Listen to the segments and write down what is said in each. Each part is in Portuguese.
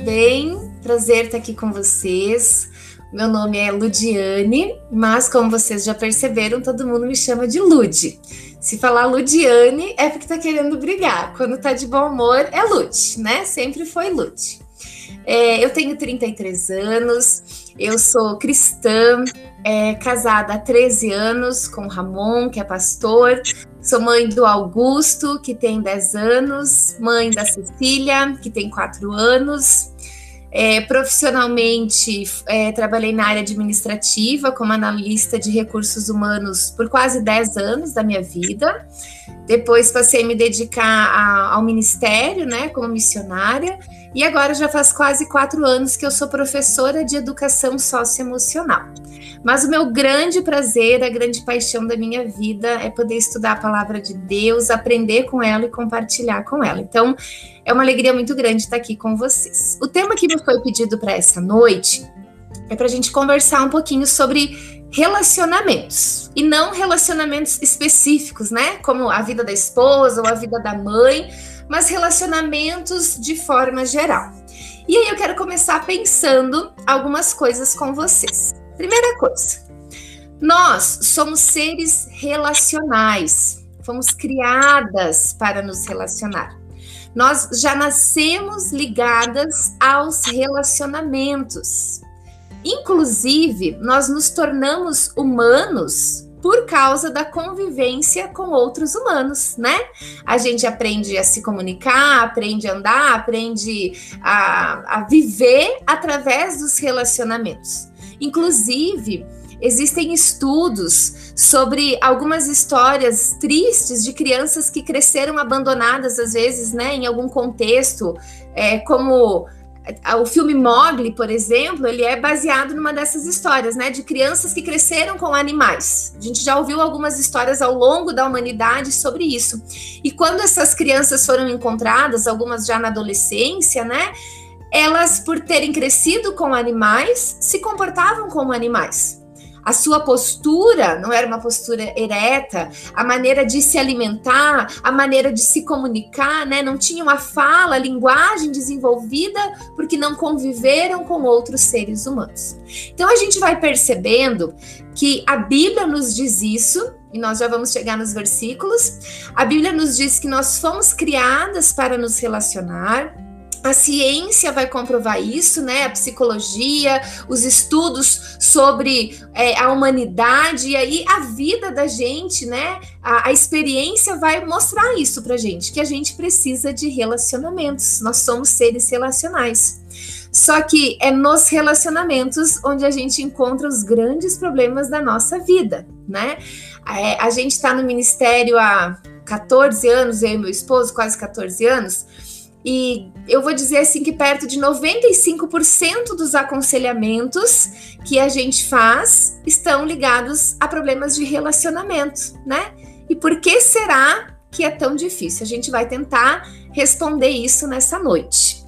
bem? Prazer estar aqui com vocês. Meu nome é Ludiane, mas como vocês já perceberam, todo mundo me chama de Lud. Se falar Ludiane é porque tá querendo brigar. Quando tá de bom humor é Lud, né? Sempre foi Lud. É, eu tenho 33 anos, eu sou cristã, é, casada há 13 anos com Ramon, que é pastor. Sou mãe do Augusto, que tem 10 anos, mãe da Cecília, que tem 4 anos. É, profissionalmente, é, trabalhei na área administrativa como analista de recursos humanos por quase 10 anos da minha vida. Depois passei a me dedicar a, ao ministério, né, como missionária. E agora já faz quase quatro anos que eu sou professora de educação socioemocional. Mas o meu grande prazer, a grande paixão da minha vida é poder estudar a palavra de Deus, aprender com ela e compartilhar com ela. Então, é uma alegria muito grande estar aqui com vocês. O tema que me foi pedido para essa noite é para a gente conversar um pouquinho sobre relacionamentos e não relacionamentos específicos, né? Como a vida da esposa ou a vida da mãe, mas relacionamentos de forma geral. E aí eu quero começar pensando algumas coisas com vocês. Primeira coisa, nós somos seres relacionais, fomos criadas para nos relacionar. Nós já nascemos ligadas aos relacionamentos. Inclusive, nós nos tornamos humanos por causa da convivência com outros humanos, né? A gente aprende a se comunicar, aprende a andar, aprende a, a viver através dos relacionamentos. Inclusive, existem estudos sobre algumas histórias tristes de crianças que cresceram abandonadas, às vezes, né, em algum contexto, é, como o filme Mogli, por exemplo, ele é baseado numa dessas histórias, né, de crianças que cresceram com animais. A gente já ouviu algumas histórias ao longo da humanidade sobre isso. E quando essas crianças foram encontradas, algumas já na adolescência, né, elas, por terem crescido com animais, se comportavam como animais. A sua postura não era uma postura ereta, a maneira de se alimentar, a maneira de se comunicar, né? Não tinham a fala, linguagem desenvolvida porque não conviveram com outros seres humanos. Então a gente vai percebendo que a Bíblia nos diz isso, e nós já vamos chegar nos versículos. A Bíblia nos diz que nós fomos criadas para nos relacionar, a ciência vai comprovar isso, né? A psicologia, os estudos sobre é, a humanidade e aí a vida da gente, né? A, a experiência vai mostrar isso pra gente, que a gente precisa de relacionamentos. Nós somos seres relacionais. Só que é nos relacionamentos onde a gente encontra os grandes problemas da nossa vida, né? É, a gente está no ministério há 14 anos, eu e meu esposo, quase 14 anos e eu vou dizer assim que perto de 95% dos aconselhamentos que a gente faz estão ligados a problemas de relacionamento, né? E por que será que é tão difícil? A gente vai tentar responder isso nessa noite.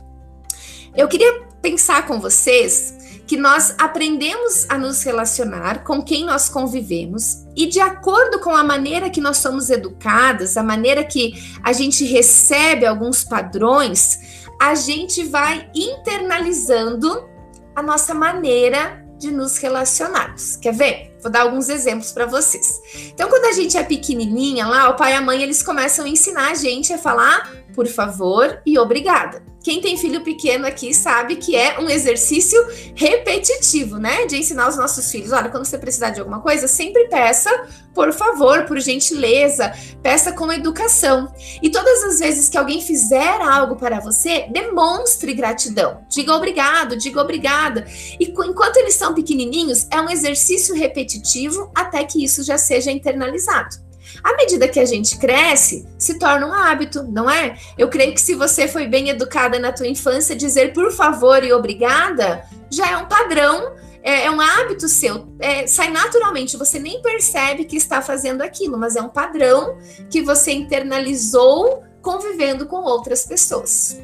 Eu queria pensar com vocês que nós aprendemos a nos relacionar com quem nós convivemos e de acordo com a maneira que nós somos educadas, a maneira que a gente recebe alguns padrões, a gente vai internalizando a nossa maneira de nos relacionarmos. Quer ver? Vou dar alguns exemplos para vocês. Então, quando a gente é pequenininha lá, o pai e a mãe eles começam a ensinar a gente a falar por favor e obrigada. Quem tem filho pequeno aqui sabe que é um exercício repetitivo, né? De ensinar os nossos filhos: olha, quando você precisar de alguma coisa, sempre peça, por favor, por gentileza, peça com educação. E todas as vezes que alguém fizer algo para você, demonstre gratidão. Diga obrigado, diga obrigada. E enquanto eles são pequenininhos, é um exercício repetitivo até que isso já seja internalizado. À medida que a gente cresce, se torna um hábito, não é? Eu creio que se você foi bem educada na tua infância, dizer por favor e obrigada já é um padrão, é, é um hábito seu, é, sai naturalmente, você nem percebe que está fazendo aquilo, mas é um padrão que você internalizou convivendo com outras pessoas.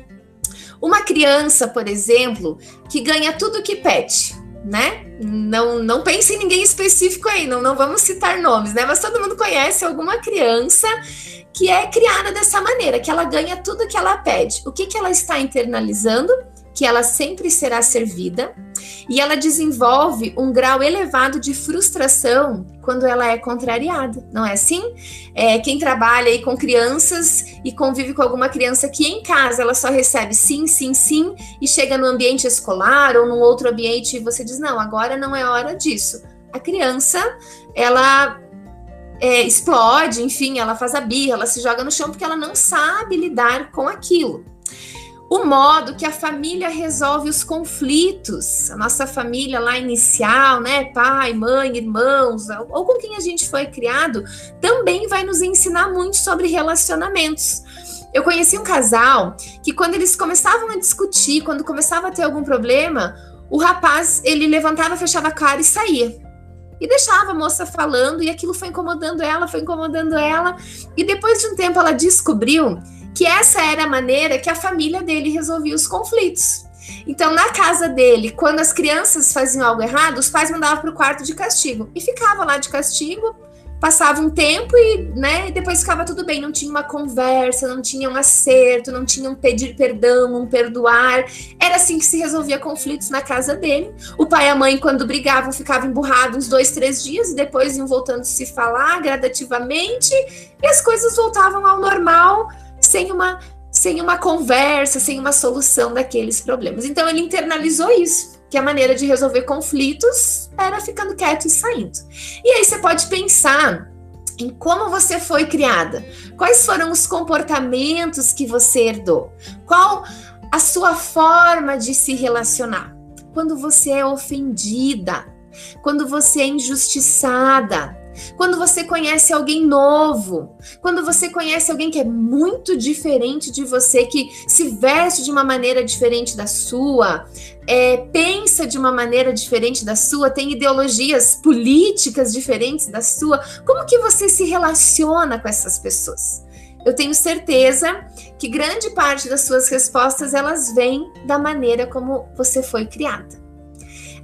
Uma criança, por exemplo, que ganha tudo que pede, né? Não, não pense em ninguém específico aí, não, não vamos citar nomes, né? Mas todo mundo conhece alguma criança que é criada dessa maneira, que ela ganha tudo que ela pede. O que, que ela está internalizando? que ela sempre será servida e ela desenvolve um grau elevado de frustração quando ela é contrariada, não é assim? É, quem trabalha aí com crianças e convive com alguma criança que em casa ela só recebe sim, sim, sim e chega no ambiente escolar ou num outro ambiente e você diz não, agora não é hora disso. A criança ela é, explode, enfim, ela faz a birra, ela se joga no chão porque ela não sabe lidar com aquilo o modo que a família resolve os conflitos, a nossa família lá inicial, né, pai, mãe, irmãos, ou com quem a gente foi criado, também vai nos ensinar muito sobre relacionamentos. Eu conheci um casal que quando eles começavam a discutir, quando começava a ter algum problema, o rapaz, ele levantava, fechava a cara e saía. E deixava a moça falando, e aquilo foi incomodando ela, foi incomodando ela. E depois de um tempo ela descobriu que essa era a maneira que a família dele resolvia os conflitos. Então, na casa dele, quando as crianças faziam algo errado, os pais mandavam para o quarto de castigo e ficava lá de castigo. Passava um tempo e, né, depois ficava tudo bem. Não tinha uma conversa, não tinha um acerto, não tinha um pedir perdão, um perdoar. Era assim que se resolvia conflitos na casa dele. O pai e a mãe, quando brigavam, ficavam emburrados uns dois, três dias e depois iam voltando a se falar gradativamente e as coisas voltavam ao normal sem uma sem uma conversa, sem uma solução daqueles problemas. Então ele internalizou isso, que a maneira de resolver conflitos era ficando quieto e saindo. E aí você pode pensar em como você foi criada, quais foram os comportamentos que você herdou, qual a sua forma de se relacionar. Quando você é ofendida, quando você é injustiçada, quando você conhece alguém novo, quando você conhece alguém que é muito diferente de você, que se veste de uma maneira diferente da sua, é, pensa de uma maneira diferente da sua, tem ideologias políticas diferentes da sua, como que você se relaciona com essas pessoas? Eu tenho certeza que grande parte das suas respostas elas vêm da maneira como você foi criada.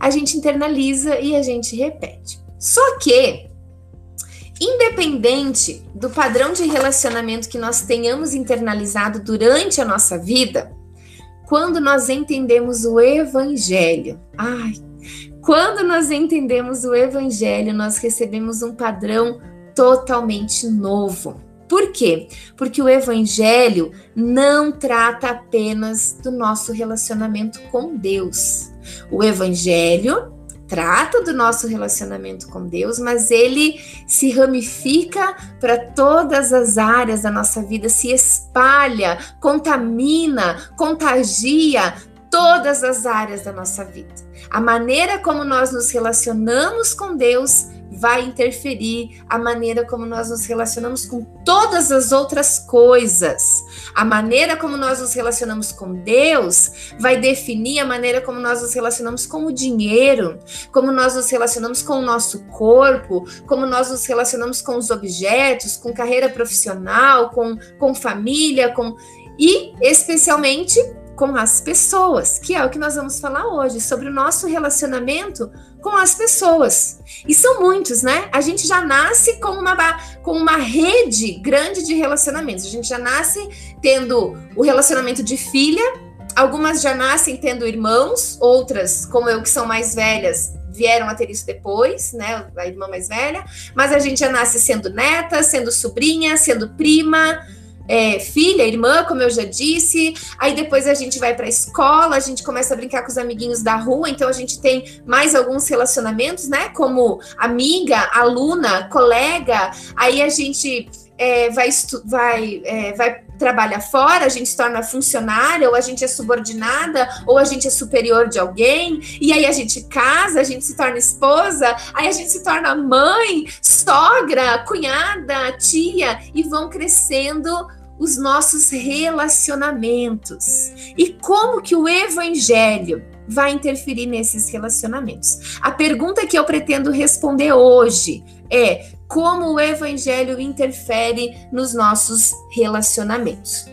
A gente internaliza e a gente repete. Só que Independente do padrão de relacionamento que nós tenhamos internalizado durante a nossa vida, quando nós entendemos o Evangelho, ai, quando nós entendemos o Evangelho, nós recebemos um padrão totalmente novo. Por quê? Porque o Evangelho não trata apenas do nosso relacionamento com Deus. O Evangelho trata do nosso relacionamento com Deus, mas ele se ramifica para todas as áreas da nossa vida, se espalha, contamina, contagia todas as áreas da nossa vida. A maneira como nós nos relacionamos com Deus vai interferir a maneira como nós nos relacionamos com todas as outras coisas. A maneira como nós nos relacionamos com Deus vai definir a maneira como nós nos relacionamos com o dinheiro, como nós nos relacionamos com o nosso corpo, como nós nos relacionamos com os objetos, com carreira profissional, com, com família, com e especialmente com as pessoas, que é o que nós vamos falar hoje, sobre o nosso relacionamento com as pessoas. E são muitos, né? A gente já nasce com uma, com uma rede grande de relacionamentos. A gente já nasce tendo o relacionamento de filha, algumas já nascem tendo irmãos, outras, como eu, que são mais velhas, vieram a ter isso depois, né? A irmã mais velha, mas a gente já nasce sendo neta, sendo sobrinha, sendo prima é, filha, irmã, como eu já disse. Aí depois a gente vai para a escola, a gente começa a brincar com os amiguinhos da rua, então a gente tem mais alguns relacionamentos, né? Como amiga, aluna, colega. Aí a gente é, vai, vai, é, vai trabalhar fora, a gente se torna funcionária, ou a gente é subordinada, ou a gente é superior de alguém, e aí a gente casa, a gente se torna esposa, aí a gente se torna mãe, sogra, cunhada, tia, e vão crescendo os nossos relacionamentos. E como que o evangelho vai interferir nesses relacionamentos? A pergunta que eu pretendo responder hoje é: como o evangelho interfere nos nossos relacionamentos.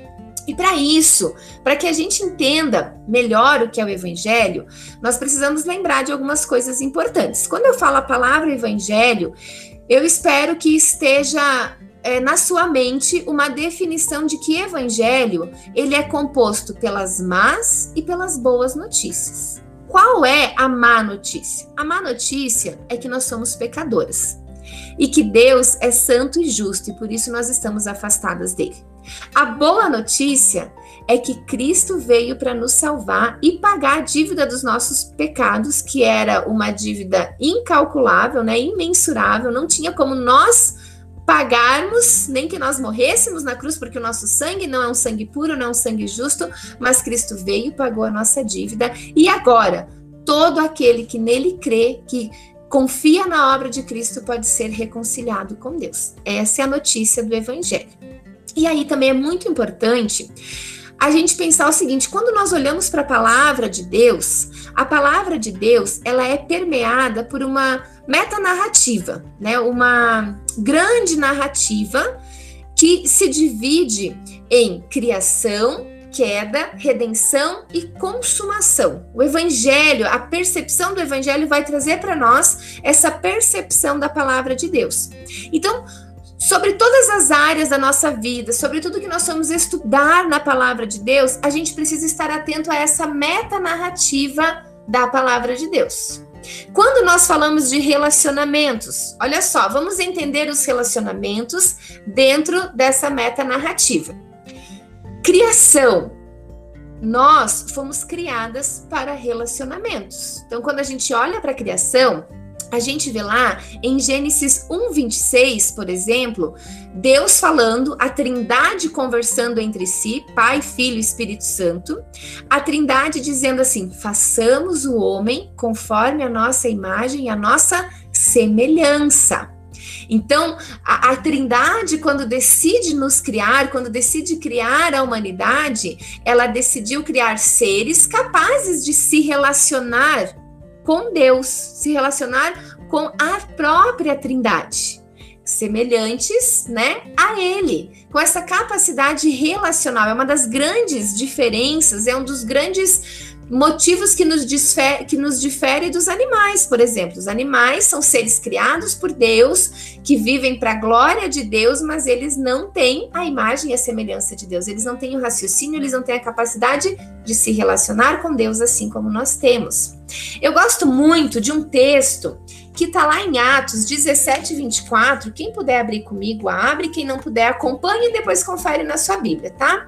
E para isso, para que a gente entenda melhor o que é o evangelho, nós precisamos lembrar de algumas coisas importantes. Quando eu falo a palavra evangelho, eu espero que esteja é, na sua mente uma definição de que evangelho ele é composto pelas más e pelas boas notícias. Qual é a má notícia? A má notícia é que nós somos pecadoras e que Deus é santo e justo e por isso nós estamos afastadas dele. A boa notícia é que Cristo veio para nos salvar e pagar a dívida dos nossos pecados, que era uma dívida incalculável, né, imensurável, não tinha como nós pagarmos, nem que nós morrêssemos na cruz, porque o nosso sangue não é um sangue puro, não é um sangue justo, mas Cristo veio e pagou a nossa dívida. E agora, todo aquele que nele crê, que confia na obra de Cristo, pode ser reconciliado com Deus. Essa é a notícia do Evangelho. E aí também é muito importante a gente pensar o seguinte: quando nós olhamos para a palavra de Deus, a palavra de Deus ela é permeada por uma metanarrativa, né? Uma grande narrativa que se divide em criação, queda, redenção e consumação. O evangelho, a percepção do evangelho vai trazer para nós essa percepção da palavra de Deus. Então, sobre todas as áreas da nossa vida, sobre tudo que nós vamos estudar na palavra de Deus, a gente precisa estar atento a essa metanarrativa da palavra de Deus. Quando nós falamos de relacionamentos, olha só, vamos entender os relacionamentos dentro dessa metanarrativa. Criação. Nós fomos criadas para relacionamentos. Então, quando a gente olha para a criação, a gente vê lá em Gênesis 1:26, por exemplo, Deus falando, a Trindade conversando entre si, Pai, Filho e Espírito Santo, a Trindade dizendo assim: "Façamos o homem conforme a nossa imagem e a nossa semelhança". Então, a, a, Trindade, quando decide nos criar, quando decide criar a humanidade, ela decidiu criar seres capazes de se relacionar com Deus, se relacionar com a própria Trindade, semelhantes, né, a ele, com essa capacidade relacional. É uma das grandes diferenças, é um dos grandes motivos que nos, difere, que nos difere dos animais, por exemplo. Os animais são seres criados por Deus, que vivem para a glória de Deus, mas eles não têm a imagem e a semelhança de Deus. Eles não têm o raciocínio, eles não têm a capacidade de se relacionar com Deus assim como nós temos. Eu gosto muito de um texto que está lá em Atos 17, 24. Quem puder abrir comigo, abre. Quem não puder, acompanhe e depois confere na sua Bíblia, tá?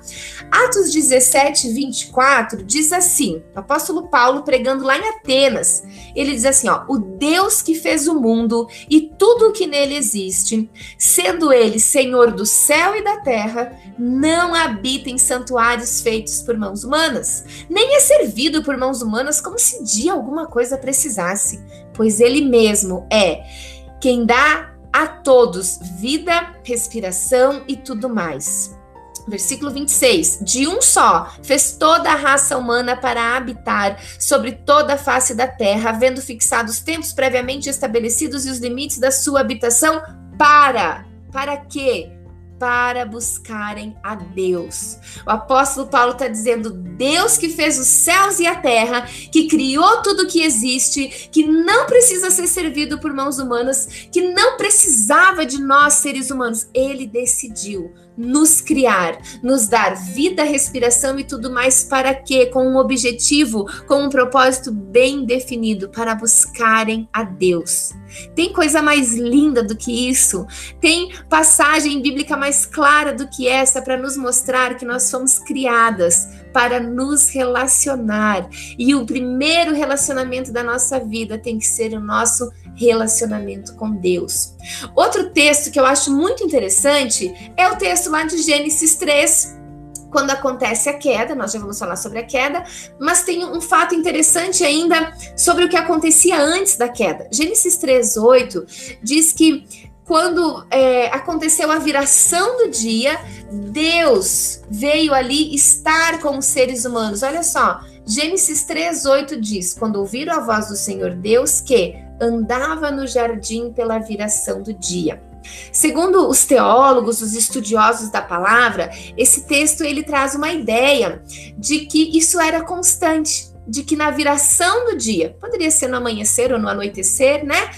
Atos 17, 24 diz assim: o apóstolo Paulo pregando lá em Atenas. Ele diz assim: ó, o Deus que fez o mundo e tudo o que nele existe, sendo ele Senhor do céu e da terra, não habita em santuários feitos por mãos humanas, nem é servido por mãos humanas como se de alguma coisa precisasse pois ele mesmo é quem dá a todos vida, respiração e tudo mais. Versículo 26: De um só fez toda a raça humana para habitar sobre toda a face da terra, havendo fixado os tempos previamente estabelecidos e os limites da sua habitação, para. Para quê? Para buscarem a Deus. O apóstolo Paulo está dizendo: Deus que fez os céus e a terra, que criou tudo que existe, que não precisa ser servido por mãos humanas, que não precisava de nós, seres humanos, ele decidiu nos criar, nos dar vida, respiração e tudo mais para quê? Com um objetivo, com um propósito bem definido para buscarem a Deus. Tem coisa mais linda do que isso? Tem passagem bíblica mais clara do que essa para nos mostrar que nós somos criadas para nos relacionar. E o primeiro relacionamento da nossa vida tem que ser o nosso relacionamento com Deus. Outro texto que eu acho muito interessante é o texto lá de Gênesis 3, quando acontece a queda, nós já vamos falar sobre a queda, mas tem um fato interessante ainda sobre o que acontecia antes da queda. Gênesis 3:8 diz que quando é, aconteceu a viração do dia, Deus veio ali estar com os seres humanos. Olha só, Gênesis 3:8 diz: quando ouviram a voz do Senhor Deus que andava no jardim pela viração do dia. Segundo os teólogos, os estudiosos da palavra, esse texto ele traz uma ideia de que isso era constante, de que na viração do dia, poderia ser no amanhecer ou no anoitecer, né?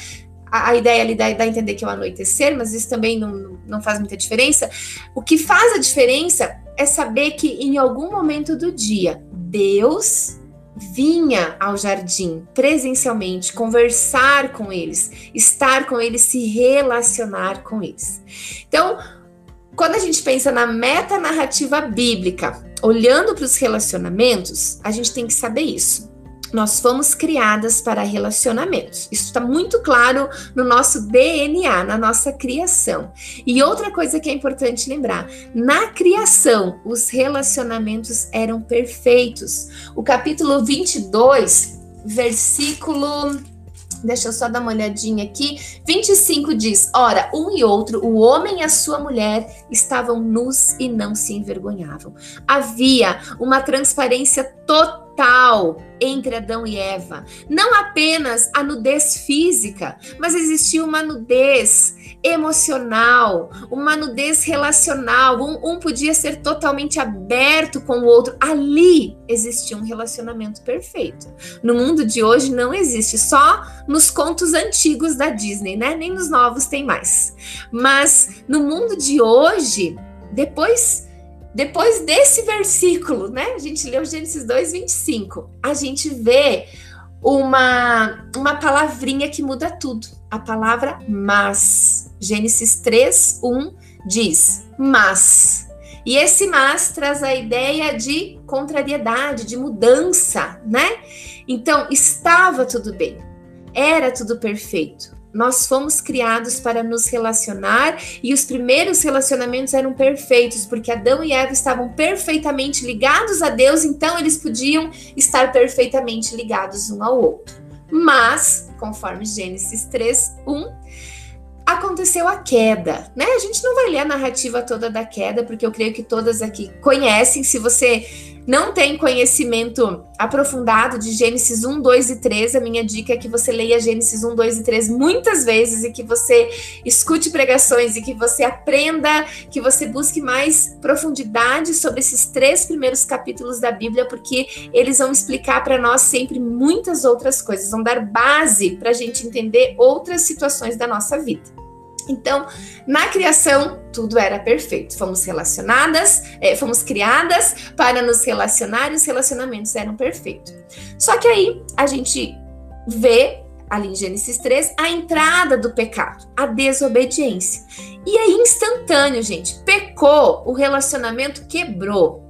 A, ideia ali dá, dá a entender que é o anoitecer, mas isso também não, não faz muita diferença. O que faz a diferença é saber que em algum momento do dia, Deus vinha ao jardim presencialmente, conversar com eles, estar com eles, se relacionar com eles. Então, quando a gente pensa na meta narrativa bíblica, olhando para os relacionamentos, a gente tem que saber isso. Nós fomos criadas para relacionamentos. Isso está muito claro no nosso DNA, na nossa criação. E outra coisa que é importante lembrar: na criação, os relacionamentos eram perfeitos. O capítulo 22, versículo Deixa eu só dar uma olhadinha aqui. 25 diz: Ora, um e outro, o homem e a sua mulher, estavam nus e não se envergonhavam. Havia uma transparência total entre Adão e Eva. Não apenas a nudez física, mas existia uma nudez emocional, uma nudez relacional. Um, um, podia ser totalmente aberto com o outro. Ali existia um relacionamento perfeito. No mundo de hoje não existe, só nos contos antigos da Disney, né? Nem nos novos tem mais. Mas no mundo de hoje, depois depois desse versículo, né? A gente leu Gênesis 2, 25. A gente vê uma, uma palavrinha que muda tudo. A palavra mas. Gênesis 3, 1 diz mas. E esse mas traz a ideia de contrariedade, de mudança, né? Então, estava tudo bem, era tudo perfeito. Nós fomos criados para nos relacionar e os primeiros relacionamentos eram perfeitos, porque Adão e Eva estavam perfeitamente ligados a Deus, então eles podiam estar perfeitamente ligados um ao outro. Mas, conforme Gênesis 3, 1, aconteceu a queda, né? A gente não vai ler a narrativa toda da queda, porque eu creio que todas aqui conhecem. Se você não tem conhecimento aprofundado de Gênesis 1, 2 e 3, a minha dica é que você leia Gênesis 1, 2 e 3 muitas vezes e que você escute pregações e que você aprenda, que você busque mais profundidade sobre esses três primeiros capítulos da Bíblia, porque eles vão explicar para nós sempre muitas outras coisas, vão dar base para a gente entender outras situações da nossa vida. Então, na criação, tudo era perfeito. Fomos relacionadas, é, fomos criadas para nos relacionar e os relacionamentos eram perfeitos. Só que aí a gente vê ali em Gênesis 3 a entrada do pecado, a desobediência. E é instantâneo, gente. Pecou, o relacionamento quebrou.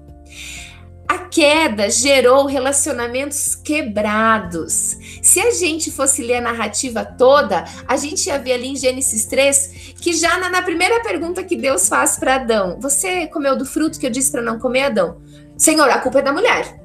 A queda gerou relacionamentos quebrados. Se a gente fosse ler a narrativa toda, a gente ia ver ali em Gênesis 3 que já na, na primeira pergunta que Deus faz para Adão: Você comeu do fruto que eu disse para não comer, Adão? Senhor, a culpa é da mulher.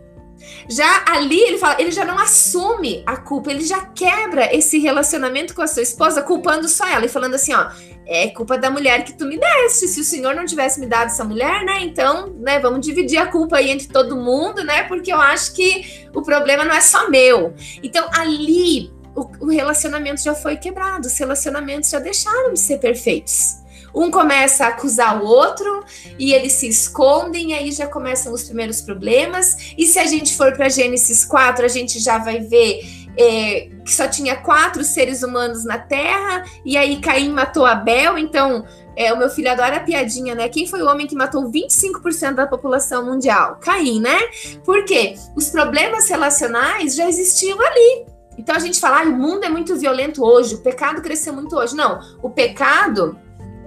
Já ali ele fala, ele já não assume a culpa, ele já quebra esse relacionamento com a sua esposa, culpando só ela e falando assim, ó, é culpa da mulher que tu me deste. Se o Senhor não tivesse me dado essa mulher, né? Então, né, vamos dividir a culpa aí entre todo mundo, né? Porque eu acho que o problema não é só meu. Então, ali o, o relacionamento já foi quebrado, os relacionamentos já deixaram de ser perfeitos. Um começa a acusar o outro e eles se escondem, e aí já começam os primeiros problemas. E se a gente for para Gênesis 4, a gente já vai ver é, que só tinha quatro seres humanos na Terra, e aí Caim matou Abel, então é, o meu filho adora a piadinha, né? Quem foi o homem que matou 25% da população mundial? Caim, né? Por quê? Os problemas relacionais já existiam ali. Então a gente fala, ah, o mundo é muito violento hoje, o pecado cresceu muito hoje. Não, o pecado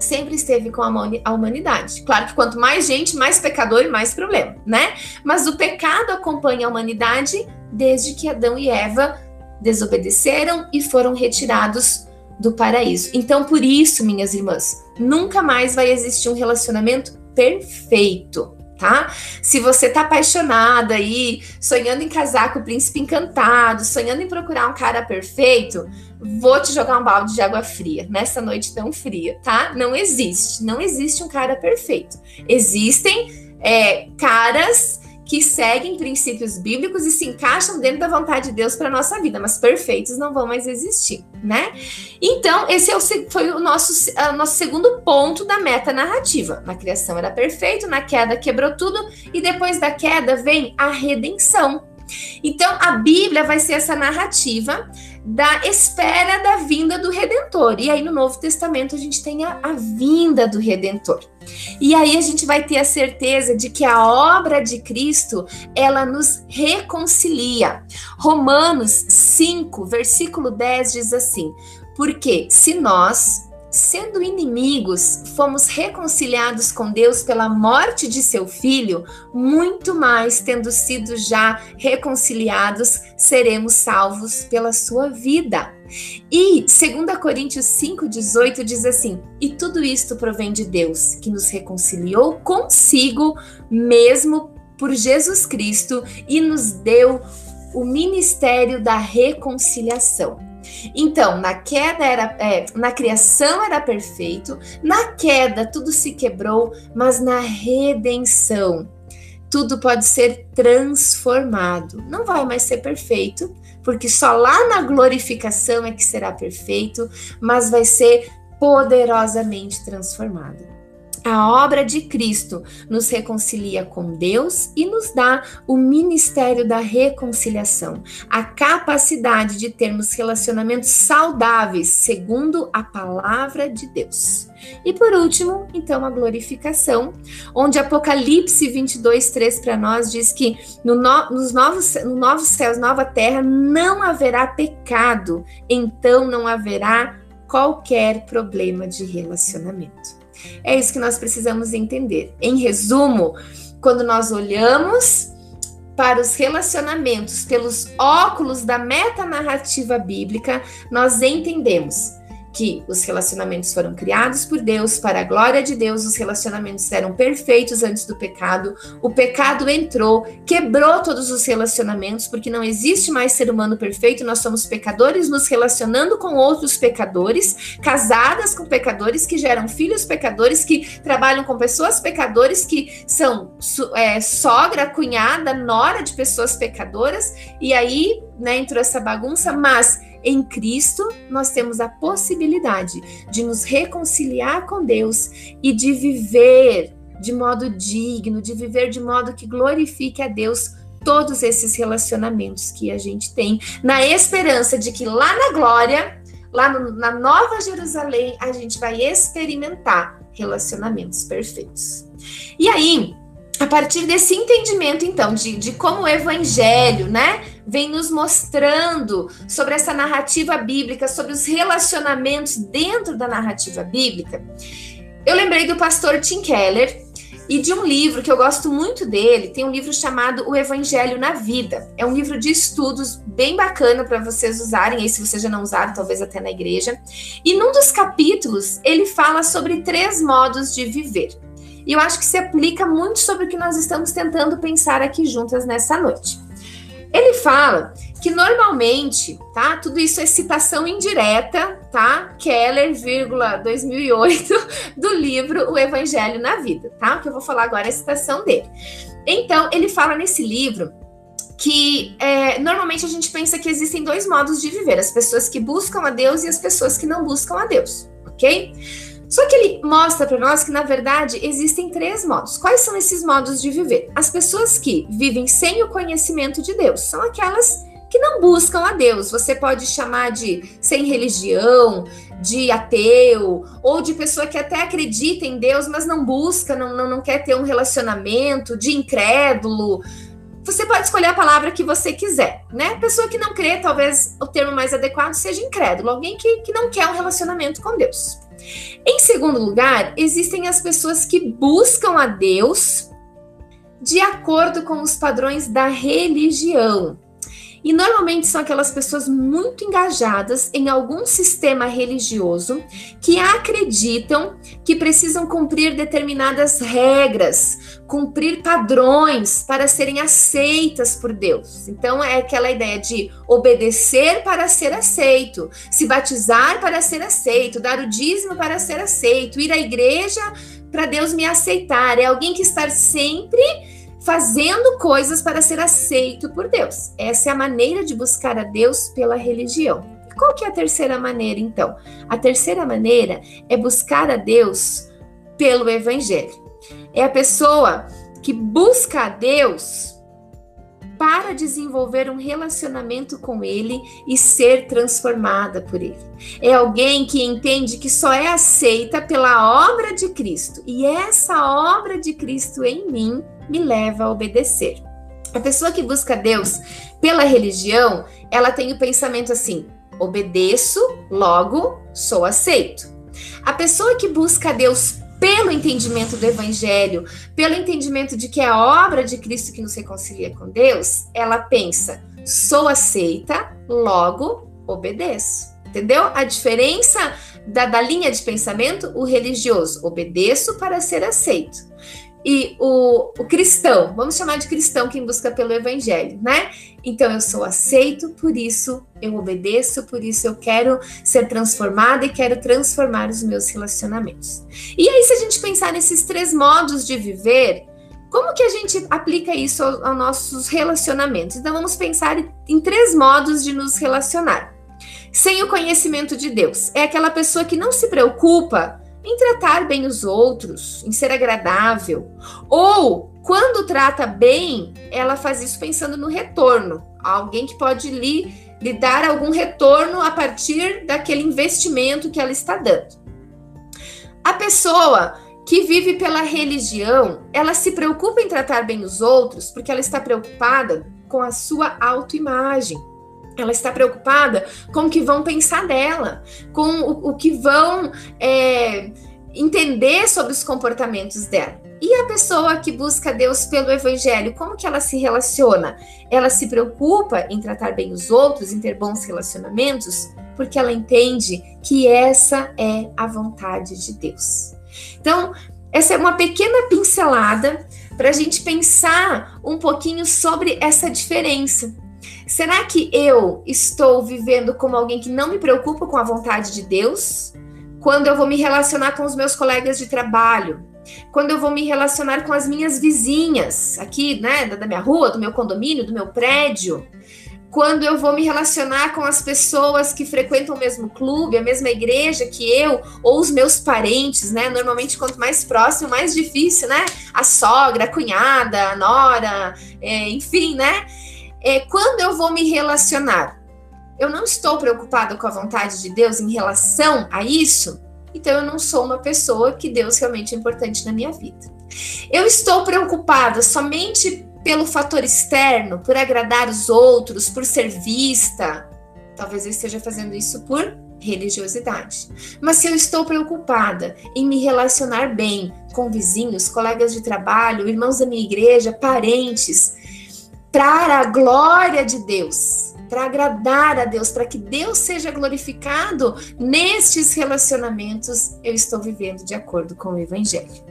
sempre esteve com a humanidade. Claro que quanto mais gente, mais pecador e mais problema, né? Mas o pecado acompanha a humanidade desde que Adão e Eva desobedeceram e foram retirados do paraíso. Então, por isso, minhas irmãs, nunca mais vai existir um relacionamento perfeito tá? Se você tá apaixonada aí, sonhando em casar com o príncipe encantado, sonhando em procurar um cara perfeito, vou te jogar um balde de água fria nessa noite tão fria, tá? Não existe, não existe um cara perfeito. Existem é, caras que seguem princípios bíblicos e se encaixam dentro da vontade de Deus para nossa vida, mas perfeitos não vão mais existir, né? Então, esse é o, foi o nosso, o nosso segundo ponto da meta narrativa. Na criação era perfeito, na queda quebrou tudo, e depois da queda vem a redenção. Então, a Bíblia vai ser essa narrativa da espera da vinda do Redentor. E aí, no Novo Testamento, a gente tem a, a, vinda do Redentor. E aí, a gente vai ter a certeza de que a obra de Cristo, ela nos reconcilia. Romanos 5, versículo 10 diz assim: Porque se nós, sendo inimigos, fomos reconciliados com Deus pela morte de seu filho, muito mais, tendo sido já reconciliados, seremos salvos pela sua vida. E 2 Coríntios 5,18 diz assim: E tudo isto provém de Deus, que nos reconciliou consigo mesmo por Jesus Cristo e nos deu o ministério da reconciliação. Então, na queda era, é, na criação era perfeito, na queda tudo se quebrou, mas na redenção tudo pode ser transformado. Não vai mais ser perfeito, porque só lá na glorificação é que será perfeito, mas vai ser poderosamente transformado. A obra de Cristo nos reconcilia com Deus e nos dá o ministério da reconciliação, a capacidade de termos relacionamentos saudáveis, segundo a palavra de Deus. E por último, então, a glorificação, onde Apocalipse 22, 3 para nós diz que no, no, nos novos, no novos céus, nova terra, não haverá pecado, então não haverá qualquer problema de relacionamento. É isso que nós precisamos entender. Em resumo, quando nós olhamos para os relacionamentos pelos óculos da metanarrativa bíblica, nós entendemos que os relacionamentos foram criados por Deus, para a glória de Deus, os relacionamentos eram perfeitos antes do pecado, o pecado entrou, quebrou todos os relacionamentos, porque não existe mais ser humano perfeito, nós somos pecadores nos relacionando com outros pecadores, casadas com pecadores que geram filhos pecadores, que trabalham com pessoas pecadores, que são é, sogra, cunhada, nora de pessoas pecadoras, e aí né, entrou essa bagunça, mas em Cristo, nós temos a possibilidade de nos reconciliar com Deus e de viver de modo digno, de viver de modo que glorifique a Deus todos esses relacionamentos que a gente tem, na esperança de que lá na glória, lá no, na Nova Jerusalém, a gente vai experimentar relacionamentos perfeitos. E aí, a partir desse entendimento, então, de, de como o evangelho, né, vem nos mostrando sobre essa narrativa bíblica, sobre os relacionamentos dentro da narrativa bíblica, eu lembrei do pastor Tim Keller e de um livro que eu gosto muito dele. Tem um livro chamado O Evangelho na Vida. É um livro de estudos bem bacana para vocês usarem, aí se vocês já não usaram, talvez até na igreja. E num dos capítulos, ele fala sobre três modos de viver. E eu acho que se aplica muito sobre o que nós estamos tentando pensar aqui juntas nessa noite. Ele fala que normalmente, tá? Tudo isso é citação indireta, tá? Keller, 2008, do livro O Evangelho na Vida, tá? Que eu vou falar agora é a citação dele. Então, ele fala nesse livro que é, normalmente a gente pensa que existem dois modos de viver: as pessoas que buscam a Deus e as pessoas que não buscam a Deus, ok? Só que ele mostra para nós que, na verdade, existem três modos. Quais são esses modos de viver? As pessoas que vivem sem o conhecimento de Deus são aquelas que não buscam a Deus. Você pode chamar de sem religião, de ateu, ou de pessoa que até acredita em Deus, mas não busca, não, não, não quer ter um relacionamento, de incrédulo. Você pode escolher a palavra que você quiser, né? Pessoa que não crê, talvez o termo mais adequado seja incrédulo, alguém que, que não quer um relacionamento com Deus. Em segundo lugar, existem as pessoas que buscam a Deus de acordo com os padrões da religião. E normalmente são aquelas pessoas muito engajadas em algum sistema religioso que acreditam que precisam cumprir determinadas regras, cumprir padrões para serem aceitas por Deus. Então é aquela ideia de obedecer para ser aceito, se batizar para ser aceito, dar o dízimo para ser aceito, ir à igreja para Deus me aceitar. É alguém que está sempre fazendo coisas para ser aceito por Deus. Essa é a maneira de buscar a Deus pela religião. Qual que é a terceira maneira, então? A terceira maneira é buscar a Deus pelo evangelho. É a pessoa que busca a Deus para desenvolver um relacionamento com Ele e ser transformada por Ele. É alguém que entende que só é aceita pela obra de Cristo e essa obra de Cristo em mim me leva a obedecer. A pessoa que busca Deus pela religião, ela tem o pensamento assim: obedeço, logo sou aceito. A pessoa que busca Deus pelo entendimento do evangelho, pelo entendimento de que é a obra de Cristo que nos reconcilia com Deus, ela pensa: sou aceita, logo obedeço. Entendeu? A diferença da, da linha de pensamento, o religioso, obedeço para ser aceito. E o, o cristão, vamos chamar de cristão quem busca pelo evangelho, né? Então eu sou aceito, por isso eu obedeço, por isso eu quero ser transformada e quero transformar os meus relacionamentos. E aí, se a gente pensar nesses três modos de viver, como que a gente aplica isso aos, aos nossos relacionamentos? Então vamos pensar em três modos de nos relacionar. Sem o conhecimento de Deus, é aquela pessoa que não se preocupa em tratar bem os outros, em ser agradável, ou quando trata bem, ela faz isso pensando no retorno. Alguém que pode lhe, lhe dar algum retorno a partir daquele investimento que ela está dando. A pessoa que vive pela religião, ela se preocupa em tratar bem os outros porque ela está preocupada com a sua autoimagem. Ela está preocupada com o que vão pensar dela, com o, o que vão é, entender sobre os comportamentos dela. E a pessoa que busca Deus pelo Evangelho, como que ela se relaciona? Ela se preocupa em tratar bem os outros, em ter bons relacionamentos, porque ela entende que essa é a vontade de Deus. Então, essa é uma pequena pincelada para a gente pensar um pouquinho sobre essa diferença. Será que eu estou vivendo como alguém que não me preocupa com a vontade de Deus? Quando eu vou me relacionar com os meus colegas de trabalho, quando eu vou me relacionar com as minhas vizinhas, aqui, né, da minha rua, do meu condomínio, do meu prédio, quando eu vou me relacionar com as pessoas que frequentam o mesmo clube, a mesma igreja que eu, ou os meus parentes, né? Normalmente, quanto mais próximo, mais difícil, né? A sogra, a cunhada, a nora, é, enfim, né? É, quando eu vou me relacionar, eu não estou preocupada com a vontade de Deus em relação a isso, então eu não sou uma pessoa que Deus realmente é importante na minha vida. Eu estou preocupada somente pelo fator externo, por agradar os outros, por ser vista. Talvez eu esteja fazendo isso por religiosidade. Mas se eu estou preocupada em me relacionar bem com vizinhos, colegas de trabalho, irmãos da minha igreja, parentes, para a glória de Deus, para agradar a Deus, para que Deus seja glorificado nestes relacionamentos, eu estou vivendo de acordo com o Evangelho.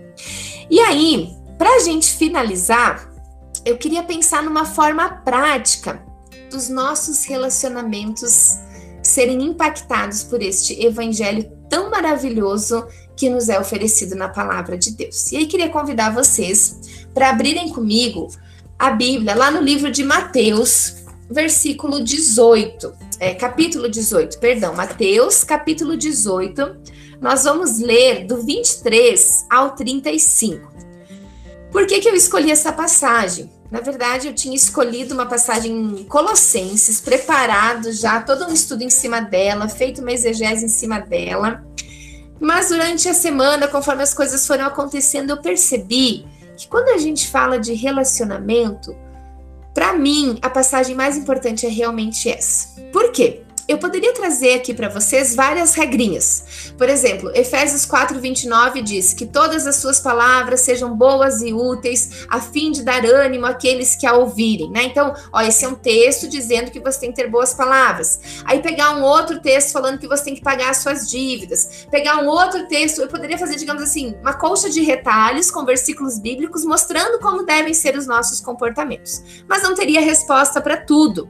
E aí, para a gente finalizar, eu queria pensar numa forma prática dos nossos relacionamentos serem impactados por este Evangelho tão maravilhoso que nos é oferecido na palavra de Deus. E aí queria convidar vocês para abrirem comigo a Bíblia lá no livro de Mateus, versículo 18, é, capítulo 18, perdão, Mateus, capítulo 18, nós vamos ler do 23 ao 35. Por que, que eu escolhi essa passagem? Na verdade, eu tinha escolhido uma passagem em Colossenses, preparado já todo um estudo em cima dela, feito uma exegese em cima dela. Mas durante a semana, conforme as coisas foram acontecendo, eu percebi que quando a gente fala de relacionamento, para mim, a passagem mais importante é realmente essa. Por quê? Eu poderia trazer aqui para vocês várias regrinhas. Por exemplo, Efésios 4:29 diz que todas as suas palavras sejam boas e úteis, a fim de dar ânimo àqueles que a ouvirem, né? Então, ó, esse é um texto dizendo que você tem que ter boas palavras. Aí pegar um outro texto falando que você tem que pagar as suas dívidas. Pegar um outro texto, eu poderia fazer, digamos assim, uma colcha de retalhos com versículos bíblicos mostrando como devem ser os nossos comportamentos. Mas não teria resposta para tudo.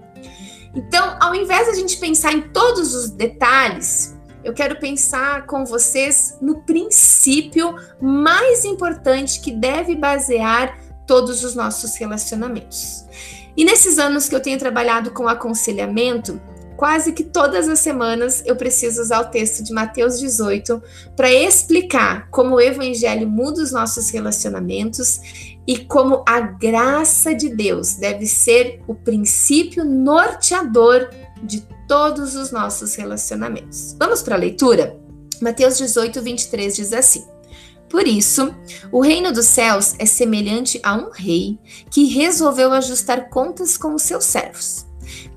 Então, ao invés de a gente pensar em todos os detalhes, eu quero pensar com vocês no princípio mais importante que deve basear todos os nossos relacionamentos. E nesses anos que eu tenho trabalhado com aconselhamento, quase que todas as semanas eu preciso usar o texto de Mateus 18 para explicar como o evangelho muda os nossos relacionamentos e como a graça de Deus deve ser o princípio norteador de todos os nossos relacionamentos. Vamos para a leitura? Mateus 18, 23 diz assim. Por isso, o reino dos céus é semelhante a um rei que resolveu ajustar contas com os seus servos.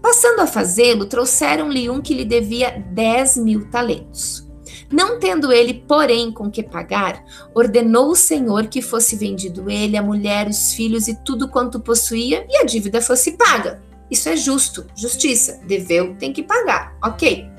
Passando a fazê-lo, trouxeram-lhe um que lhe devia 10 mil talentos. Não tendo ele, porém, com que pagar, ordenou o Senhor que fosse vendido ele, a mulher, os filhos e tudo quanto possuía, e a dívida fosse paga. Isso é justo, justiça. Deveu, tem que pagar, ok?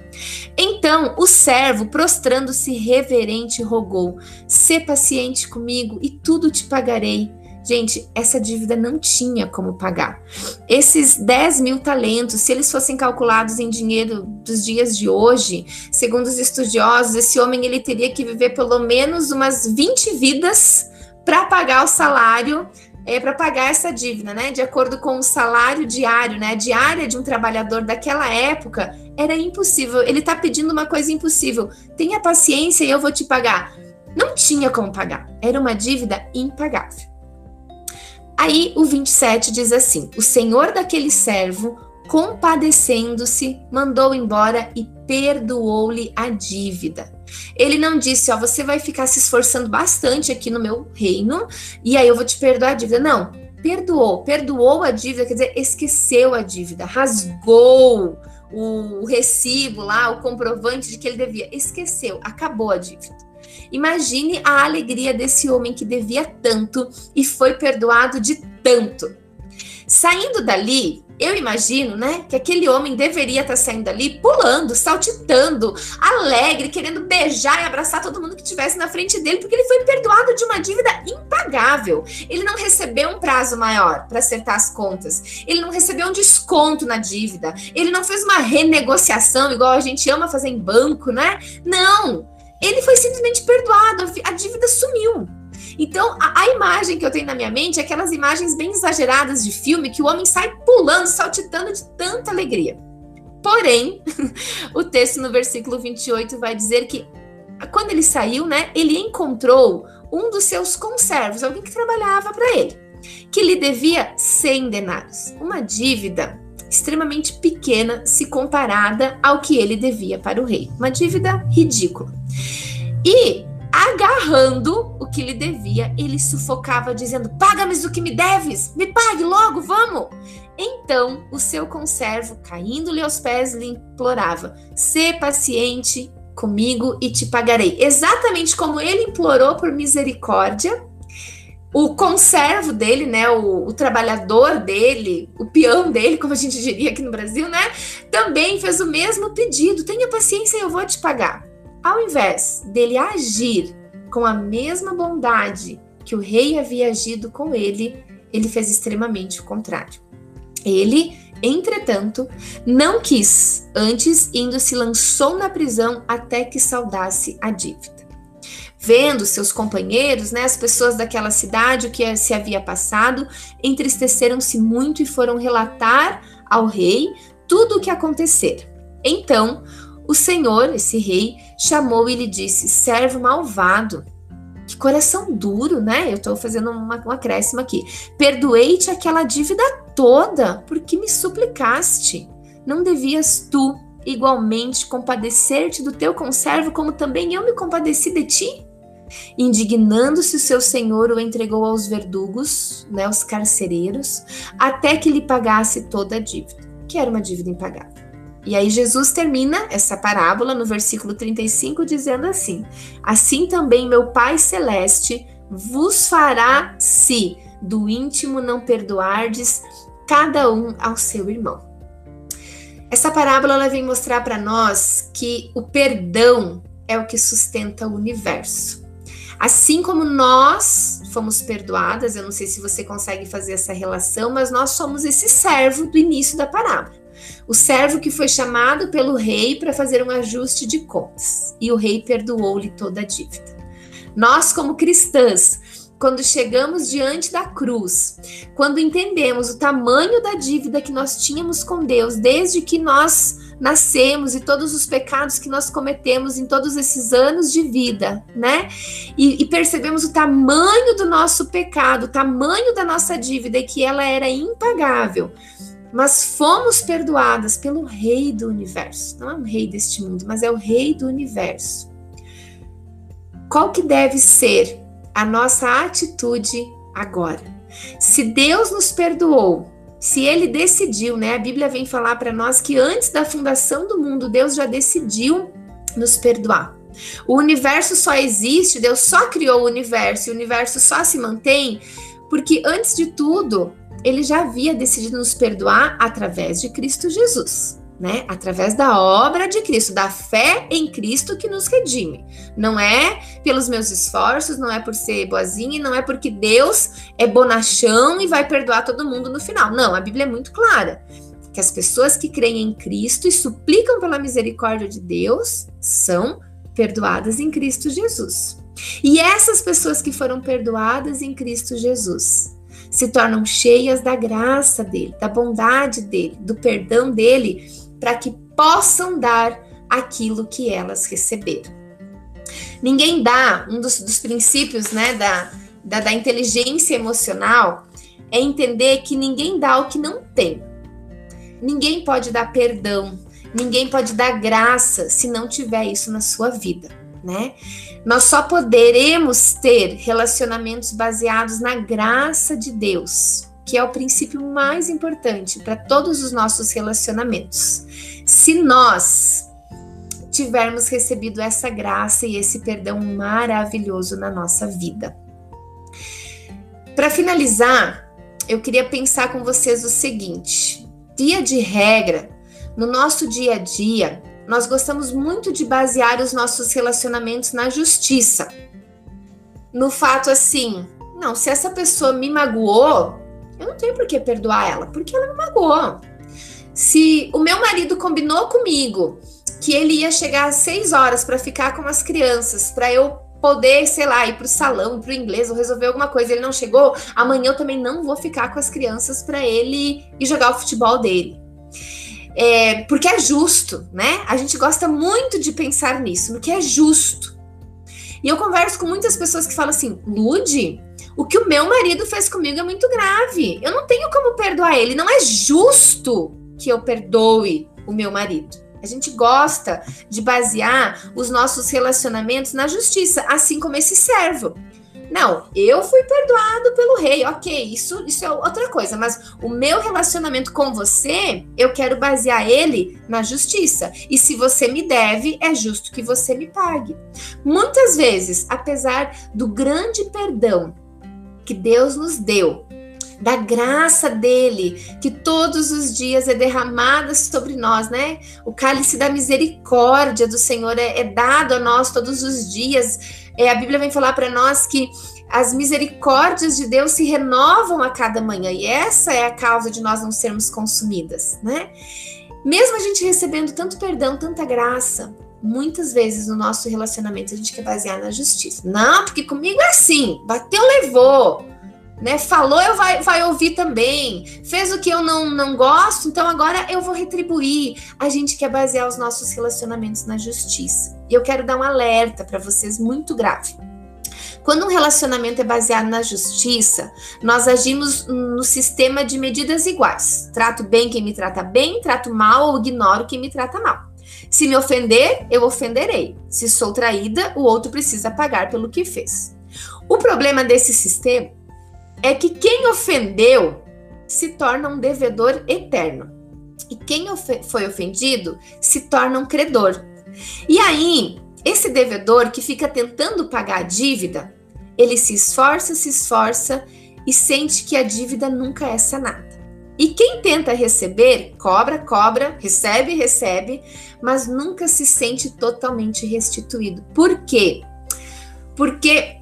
Então o servo, prostrando-se reverente, rogou: Sê paciente comigo e tudo te pagarei. Gente, essa dívida não tinha como pagar. Esses 10 mil talentos, se eles fossem calculados em dinheiro dos dias de hoje, segundo os estudiosos, esse homem ele teria que viver pelo menos umas 20 vidas para pagar o salário é, para pagar essa dívida, né? De acordo com o salário diário, né? A diária de um trabalhador daquela época era impossível. Ele está pedindo uma coisa impossível. Tenha paciência e eu vou te pagar. Não tinha como pagar. Era uma dívida impagável. Aí o 27 diz assim: O senhor daquele servo, compadecendo-se, mandou embora e perdoou-lhe a dívida. Ele não disse, ó, você vai ficar se esforçando bastante aqui no meu reino e aí eu vou te perdoar a dívida. Não, perdoou, perdoou a dívida, quer dizer, esqueceu a dívida, rasgou o recibo lá, o comprovante de que ele devia, esqueceu, acabou a dívida. Imagine a alegria desse homem que devia tanto e foi perdoado de tanto. Saindo dali, eu imagino, né, que aquele homem deveria estar saindo dali pulando, saltitando, alegre, querendo beijar e abraçar todo mundo que estivesse na frente dele, porque ele foi perdoado de uma dívida impagável. Ele não recebeu um prazo maior para acertar as contas. Ele não recebeu um desconto na dívida. Ele não fez uma renegociação igual a gente ama fazer em banco, né? Não. Ele foi simplesmente perdoado, a dívida sumiu. Então, a, a, imagem que eu tenho na minha mente é aquelas imagens bem exageradas de filme que o homem sai pulando, saltitando de tanta alegria. Porém, o texto no versículo 28 vai dizer que quando ele saiu, né, ele encontrou um dos seus conservos, alguém que trabalhava para ele, que lhe devia 100 denários, uma dívida extremamente pequena se comparada ao que ele devia para o rei, uma dívida ridícula. E agarrando o que lhe devia, ele sufocava, dizendo: Paga-me o que me deves, me pague logo, vamos! Então o seu conservo, caindo-lhe aos pés, lhe implorava: Sê paciente comigo e te pagarei. Exatamente como ele implorou por misericórdia, o conservo dele, né, o, o, trabalhador dele, o peão dele, como a gente diria aqui no Brasil, né, também fez o mesmo pedido: tenha paciência, eu vou te pagar. Ao invés dele agir com a mesma bondade que o rei havia agido com ele, ele fez extremamente o contrário. Ele, entretanto, não quis, antes indo se lançou na prisão até que saudasse a dívida. Vendo seus companheiros, né, as pessoas daquela cidade, o que se havia passado, entristeceram-se muito e foram relatar ao rei tudo o que acontecera. Então, o Senhor, esse rei, chamou e lhe disse: servo malvado. Que coração duro, né? Eu estou fazendo uma, um acréscimo aqui. Perdoei-te aquela dívida toda, porque me suplicaste. Não devias tu, igualmente, compadecer-te do teu conservo, como também eu me compadeci de ti? Indignando-se seu senhor, o entregou aos verdugos, né, os carcereiros, até que lhe pagasse toda a dívida, que era uma dívida impagável. E aí Jesus termina essa parábola no versículo 35 dizendo assim: Assim também meu Pai celeste vos fará se do íntimo não perdoardes cada um ao seu irmão. Essa parábola ela vem mostrar para nós que o perdão é o que sustenta o universo. Assim como nós fomos perdoadas, eu não sei se você consegue fazer essa relação, mas nós somos esse servo do início da parábola o servo que foi chamado pelo rei para fazer um ajuste de contas, e o rei perdoou-lhe toda a dívida. Nós, como cristãs, quando chegamos diante da cruz, quando entendemos o tamanho da dívida que nós tínhamos com Deus, desde que nós nascemos e todos os pecados que nós cometemos em todos esses anos de vida, né? E, e percebemos o tamanho do nosso pecado, o tamanho da nossa dívida e que ela era impagável. Mas fomos perdoadas pelo Rei do universo. Não é um rei deste mundo, mas é o Rei do universo. Qual que deve ser a nossa atitude agora? Se Deus nos perdoou se ele decidiu, né? A Bíblia vem falar para nós que antes da fundação do mundo, Deus já decidiu nos perdoar. O universo só existe, Deus só criou o universo, e o universo só se mantém porque antes de tudo, ele já havia decidido nos perdoar através de Cristo Jesus né? Através da obra de Cristo, da fé em Cristo que nos redime. Não é pelos meus esforços, não é por ser boazinha, não é porque Deus é bonachão e vai perdoar todo mundo no final. Não, a Bíblia é muito clara. Que as pessoas que creem em Cristo e suplicam pela misericórdia de Deus são perdoadas em Cristo Jesus. E essas pessoas que foram perdoadas em Cristo Jesus se tornam cheias da graça dele, da bondade dele, do perdão dele para que possam dar aquilo que elas receberam. Ninguém dá, um dos, dos princípios né, da, da, da inteligência emocional é entender que ninguém dá o que não tem. Ninguém pode dar perdão, ninguém pode dar graça se não tiver isso na sua vida, né? Nós só poderemos ter relacionamentos baseados na graça de Deus que é o princípio mais importante para todos os nossos relacionamentos. Se nós tivermos recebido essa graça e esse perdão maravilhoso na nossa vida. Para finalizar, eu queria pensar com vocês o seguinte: dia de regra, no nosso dia a dia, nós gostamos muito de basear os nossos relacionamentos na justiça. No fato assim, não, se essa pessoa me magoou, eu não tenho por que perdoar ela, porque ela me magoou. Se o meu marido combinou comigo que ele ia chegar às seis horas para ficar com as crianças, para eu poder, sei lá, ir para o salão, para o inglês ou resolver alguma coisa, ele não chegou, amanhã eu também não vou ficar com as crianças para ele ir jogar o futebol dele. É, porque é justo, né? A gente gosta muito de pensar nisso, no que é justo. E eu converso com muitas pessoas que falam assim: Lude, o que o meu marido fez comigo é muito grave. Eu não tenho como perdoar ele. Não é justo que eu perdoe o meu marido. A gente gosta de basear os nossos relacionamentos na justiça, assim como esse servo. Não, eu fui perdoado pelo rei, ok, isso, isso é outra coisa, mas o meu relacionamento com você, eu quero basear ele na justiça. E se você me deve, é justo que você me pague. Muitas vezes, apesar do grande perdão que Deus nos deu, da graça dele, que todos os dias é derramada sobre nós, né? O cálice da misericórdia do Senhor é, é dado a nós todos os dias. É, a Bíblia vem falar para nós que as misericórdias de Deus se renovam a cada manhã, e essa é a causa de nós não sermos consumidas, né? Mesmo a gente recebendo tanto perdão, tanta graça, muitas vezes no nosso relacionamento a gente quer basear na justiça. Não, porque comigo é assim, bateu, levou. Né? Falou, eu vai, vai ouvir também. Fez o que eu não, não gosto, então agora eu vou retribuir. A gente quer basear os nossos relacionamentos na justiça. E eu quero dar um alerta para vocês muito grave. Quando um relacionamento é baseado na justiça, nós agimos no sistema de medidas iguais. Trato bem quem me trata bem, trato mal ou ignoro quem me trata mal. Se me ofender, eu ofenderei. Se sou traída, o outro precisa pagar pelo que fez. O problema desse sistema é que quem ofendeu se torna um devedor eterno. E quem foi ofendido se torna um credor. E aí, esse devedor que fica tentando pagar a dívida, ele se esforça, se esforça e sente que a dívida nunca é sanada. E quem tenta receber, cobra, cobra, recebe, recebe, mas nunca se sente totalmente restituído. Por quê? Porque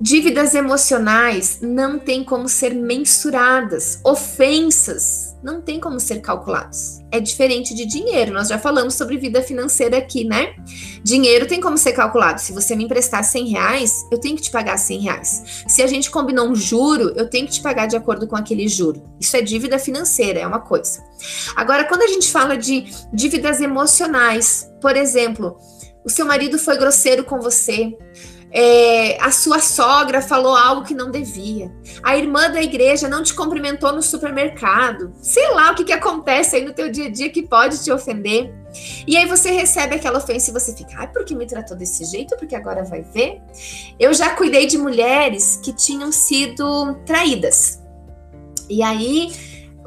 dívidas emocionais não têm como ser mensuradas, ofensas não tem como ser calculados. É diferente de dinheiro. Nós já falamos sobre vida financeira aqui, né? Dinheiro tem como ser calculado. Se você me emprestar 100 reais, eu tenho que te pagar 100 reais. Se a gente combinou um juro, eu tenho que te pagar de acordo com aquele juro. Isso é dívida financeira, é uma coisa. Agora, quando a gente fala de dívidas emocionais, por exemplo, o seu marido foi grosseiro com você, é, a sua sogra falou algo que não devia, a irmã da igreja não te cumprimentou no supermercado, sei lá o que, que acontece aí no teu dia a dia que pode te ofender. E aí você recebe aquela ofensa e você fica, ai, por que me tratou desse jeito? Porque agora vai ver. Eu já cuidei de mulheres que tinham sido traídas. E aí,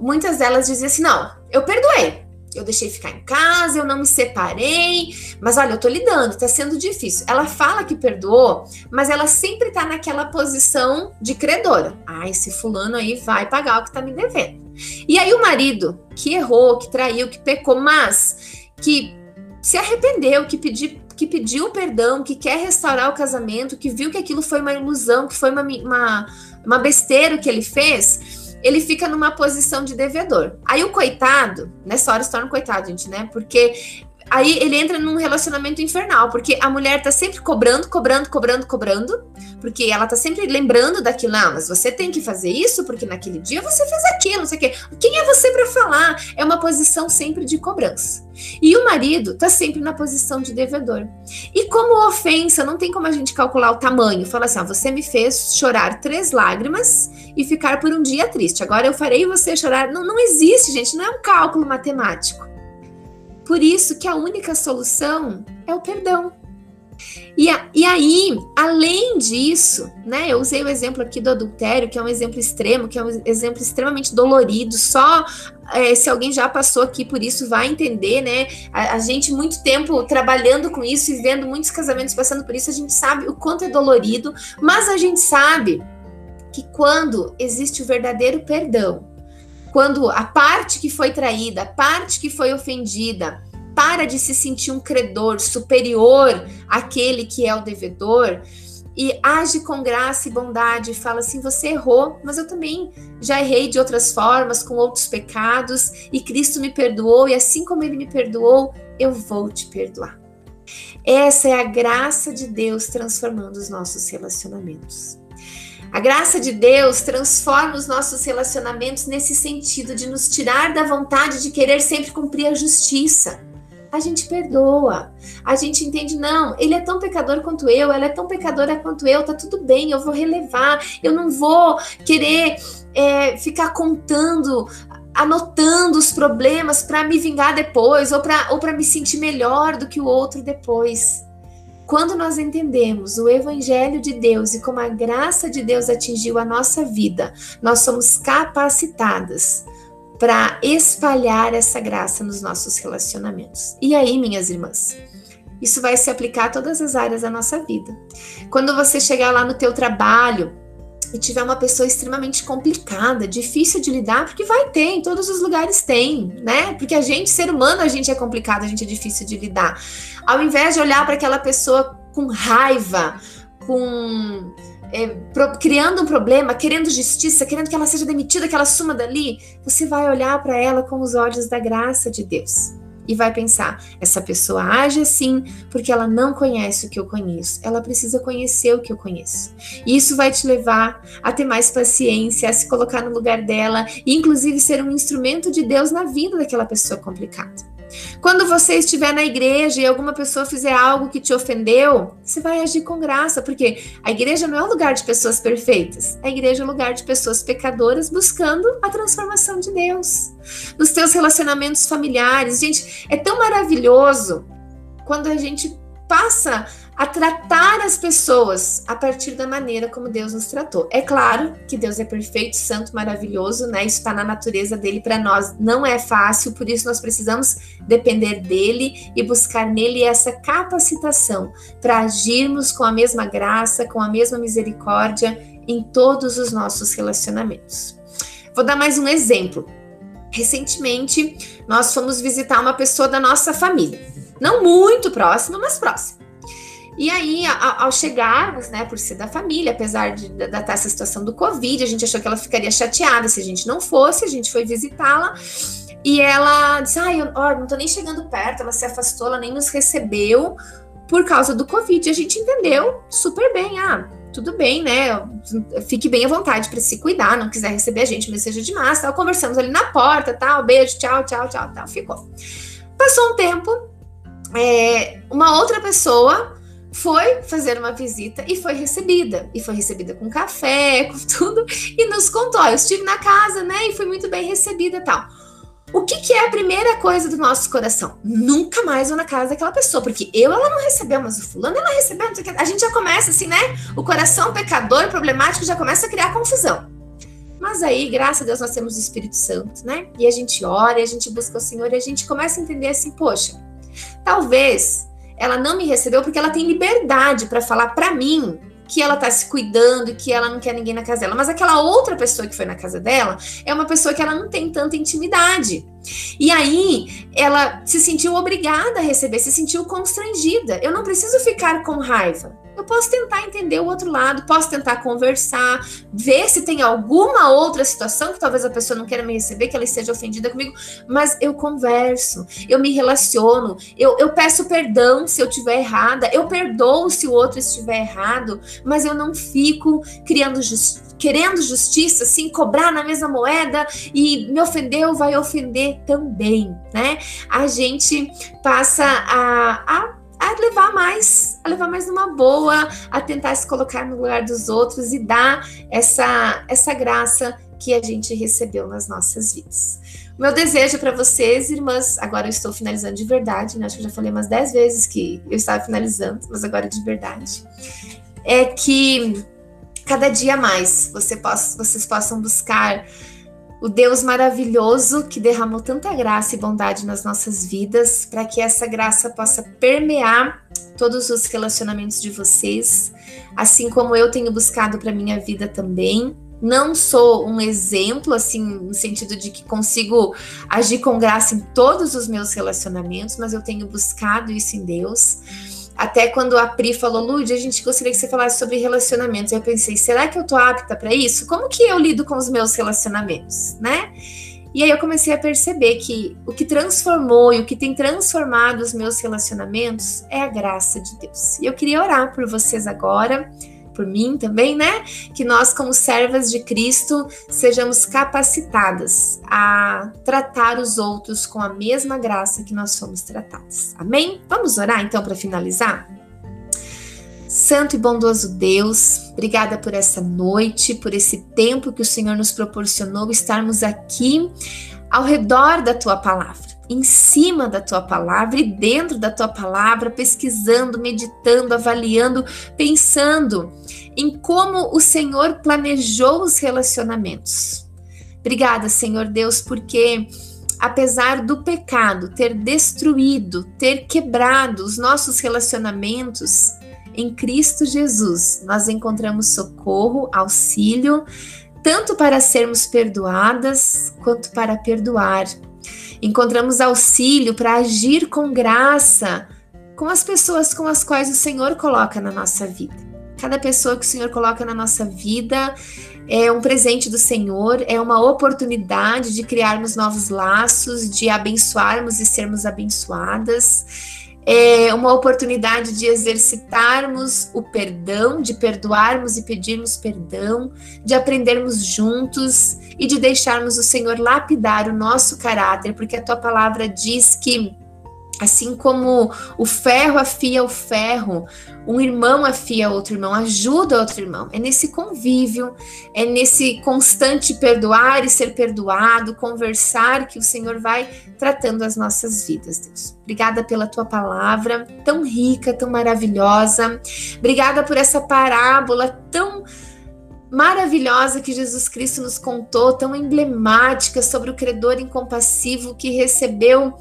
muitas delas diziam assim: não, eu perdoei, eu deixei ficar em casa, eu não me separei, mas olha, eu tô lidando, tá sendo difícil. Ela fala que perdoou, mas ela sempre tá naquela posição de credora. Ah, esse fulano aí vai pagar o que tá me devendo. E aí o marido que errou, que traiu, que pecou, mas que se arrependeu, que pediu que pediu perdão, que quer restaurar o casamento, que viu que aquilo foi uma ilusão, que foi uma, uma, uma besteira que ele fez, ele fica numa posição de devedor. Aí o coitado, nessa hora se torna um coitado, gente, né? Porque aí ele entra num relacionamento infernal, porque a mulher tá sempre cobrando, cobrando, cobrando, cobrando, porque ela tá sempre lembrando daquilo, ah, mas você tem que fazer isso, porque naquele dia você fez aquilo, não sei o quê. Quem é você para falar? É uma posição sempre de cobrança. E o marido tá sempre na posição de devedor. E como ofensa, não tem como a gente calcular o tamanho. Fala assim, ah, você me fez chorar três lágrimas e ficar por um dia triste. Agora eu farei você chorar. Não, não existe, gente, não é um cálculo matemático. Por isso que a única solução é o perdão. E, a, e aí, além disso, né, eu usei o exemplo aqui do adultério, que é um exemplo extremo, que é um exemplo extremamente dolorido. Só é, se alguém já passou aqui por isso vai entender, né? A, a, gente, muito tempo trabalhando com isso e vendo muitos casamentos passando por isso, a gente sabe o quanto é dolorido, mas a gente sabe que quando existe o verdadeiro perdão, quando a parte que foi traída, a parte que foi ofendida, para de se sentir um credor superior àquele que é o devedor e age com graça e bondade fala assim: você errou, mas eu também já errei de outras formas, com outros pecados, e Cristo me perdoou, e assim como ele me perdoou, eu vou te perdoar. Essa é a graça de Deus transformando os nossos relacionamentos. A graça de Deus transforma os nossos relacionamentos nesse sentido de nos tirar da vontade de querer sempre cumprir a justiça. A gente perdoa, a gente entende, não, ele é tão pecador quanto eu, ela é tão pecadora quanto eu, tá tudo bem, eu vou relevar, eu não vou querer é, ficar contando anotando os problemas para me vingar depois ou para ou me sentir melhor do que o outro depois. Quando nós entendemos o Evangelho de Deus e como a graça de Deus atingiu a nossa vida, nós somos capacitadas para espalhar essa graça nos nossos relacionamentos. E aí, minhas irmãs? Isso vai se aplicar a todas as áreas da nossa vida. Quando você chegar lá no teu trabalho, e tiver uma pessoa extremamente complicada, difícil de lidar, porque vai ter, em todos os lugares tem, né? Porque a gente, ser humano, a gente é complicado, a gente é difícil de lidar. Ao invés de olhar para aquela pessoa com raiva, com é, pro, criando um problema, querendo justiça, querendo que ela seja demitida, que ela suma dali, você vai olhar para ela com os olhos da graça de Deus e vai pensar: essa pessoa age assim porque ela não conhece o que eu conheço, ela precisa conhecer o que eu conheço. E isso vai te levar a ter mais paciência, a se colocar no lugar dela e, inclusive, ser um instrumento de Deus na vida daquela pessoa complicada. Quando você estiver na igreja e alguma pessoa fizer algo que te ofendeu, você vai agir com graça, porque a igreja não é um lugar de pessoas perfeitas, a igreja é um lugar de pessoas pecadoras buscando a transformação de Deus. Nos teus relacionamentos familiares, gente, é tão maravilhoso quando a gente passa a tratar as pessoas a partir da maneira como Deus nos tratou. É claro que Deus é perfeito, santo, maravilhoso, né? Isso está na natureza dele para nós. Não é fácil, por isso nós precisamos depender dele e buscar nele essa capacitação para agirmos com a mesma graça, com a mesma misericórdia em todos os nossos relacionamentos. Vou dar mais um exemplo. Recentemente, nós fomos visitar uma pessoa da nossa família. Não muito próxima, mas próxima. E aí, ao chegarmos, né, por ser da família, apesar de da essa situação do Covid, a gente achou que ela ficaria chateada se a gente não fosse, a gente foi visitá-la. E ela disse: Ai, eu, ó, não tô nem chegando perto, ela se afastou, ela nem nos recebeu por causa do Covid. A gente entendeu super bem. Ah, tudo bem, né? Fique bem à vontade para se cuidar, não quiser receber a gente, mas seja de massa. Conversamos ali na porta, tal, beijo, tchau, tchau, tchau, tal. Ficou. Passou um tempo, é, uma outra pessoa foi fazer uma visita e foi recebida. E foi recebida com café, com tudo, e nos contou: eu estive na casa, né? E fui muito bem recebida tal. O que, que, é a primeira coisa do nosso coração? Nunca mais vou na casa daquela pessoa, porque eu ela não recebeu, mas o fulano ela recebeu. A gente já começa assim, né? O coração pecador, problemático, já começa a criar confusão. Mas aí, graças a Deus, nós temos o Espírito Santo, né? E a gente ora, a gente busca o Senhor, e a gente começa a entender assim, poxa, talvez ela não me recebeu porque ela tem liberdade para falar para mim que ela tá se cuidando e que ela não quer ninguém na casa dela. Mas aquela outra pessoa que foi na casa dela é uma pessoa que ela não tem tanta intimidade. E aí ela se sentiu obrigada a receber, se sentiu constrangida. Eu não preciso ficar com raiva. Eu posso tentar entender o outro lado, posso tentar conversar, ver se tem alguma outra situação que talvez a pessoa não queira me receber, que ela esteja ofendida comigo, mas eu converso, eu me relaciono, eu, eu peço perdão se eu estiver errada, eu perdoo se o outro estiver errado, mas eu não fico criando justiça querendo justiça, assim, cobrar na mesma moeda e me ofendeu, vai ofender também, né? A gente passa a, a a levar mais, a levar mais numa boa, a tentar se colocar no lugar dos outros e dar essa essa graça que a gente recebeu nas nossas vidas. O meu desejo para vocês, irmãs, agora eu estou finalizando de verdade, né? Acho que eu já falei umas 10 vezes que eu estava finalizando, mas agora de verdade. É que cada dia mais você possa, vocês possam buscar o Deus maravilhoso que derramou tanta graça e bondade nas nossas vidas, para que essa graça possa permear todos os relacionamentos de vocês, assim como eu tenho buscado para minha vida também. Não sou um exemplo, assim, no sentido de que consigo agir com graça em todos os meus relacionamentos, mas eu tenho buscado isso em Deus. Até quando a Pri falou, Lud, a gente gostaria que você falasse sobre relacionamentos. Eu pensei, será que eu tô apta para isso? Como que eu lido com os meus relacionamentos, né? E aí eu comecei a perceber que o que transformou e o que tem transformado os meus relacionamentos é a graça de Deus. E eu queria orar por vocês agora por mim também, né? Que nós, como servas de Cristo, sejamos capacitadas a tratar os outros com a mesma graça que nós fomos tratados. Amém? Vamos orar então para finalizar? Santo e bondoso Deus, obrigada por essa noite, por esse tempo que o Senhor nos proporcionou estarmos aqui ao redor da tua palavra em cima da tua palavra e dentro da tua palavra, pesquisando, meditando, avaliando, pensando em como o Senhor planejou os relacionamentos. Obrigada, Senhor Deus, porque apesar do pecado ter destruído, ter quebrado os nossos relacionamentos, em Cristo Jesus nós encontramos socorro, auxílio, tanto para sermos perdoadas quanto para perdoar Encontramos auxílio para agir com graça com as pessoas com as quais o Senhor coloca na nossa vida. Cada pessoa que o Senhor coloca na nossa vida é um presente do Senhor, é uma oportunidade de criarmos novos laços, de abençoarmos e sermos abençoadas é uma oportunidade de exercitarmos o perdão, de perdoarmos e pedirmos perdão, de aprendermos juntos e de deixarmos o Senhor lapidar o nosso caráter, porque a tua palavra diz que Assim como o ferro afia o ferro, um irmão afia outro irmão, ajuda outro irmão. É nesse convívio, é nesse constante perdoar e ser perdoado, conversar que o Senhor vai tratando as nossas vidas, Deus. Obrigada pela tua palavra tão rica, tão maravilhosa. Obrigada por essa parábola tão maravilhosa que Jesus Cristo nos contou, tão emblemática sobre o credor incompassivo que recebeu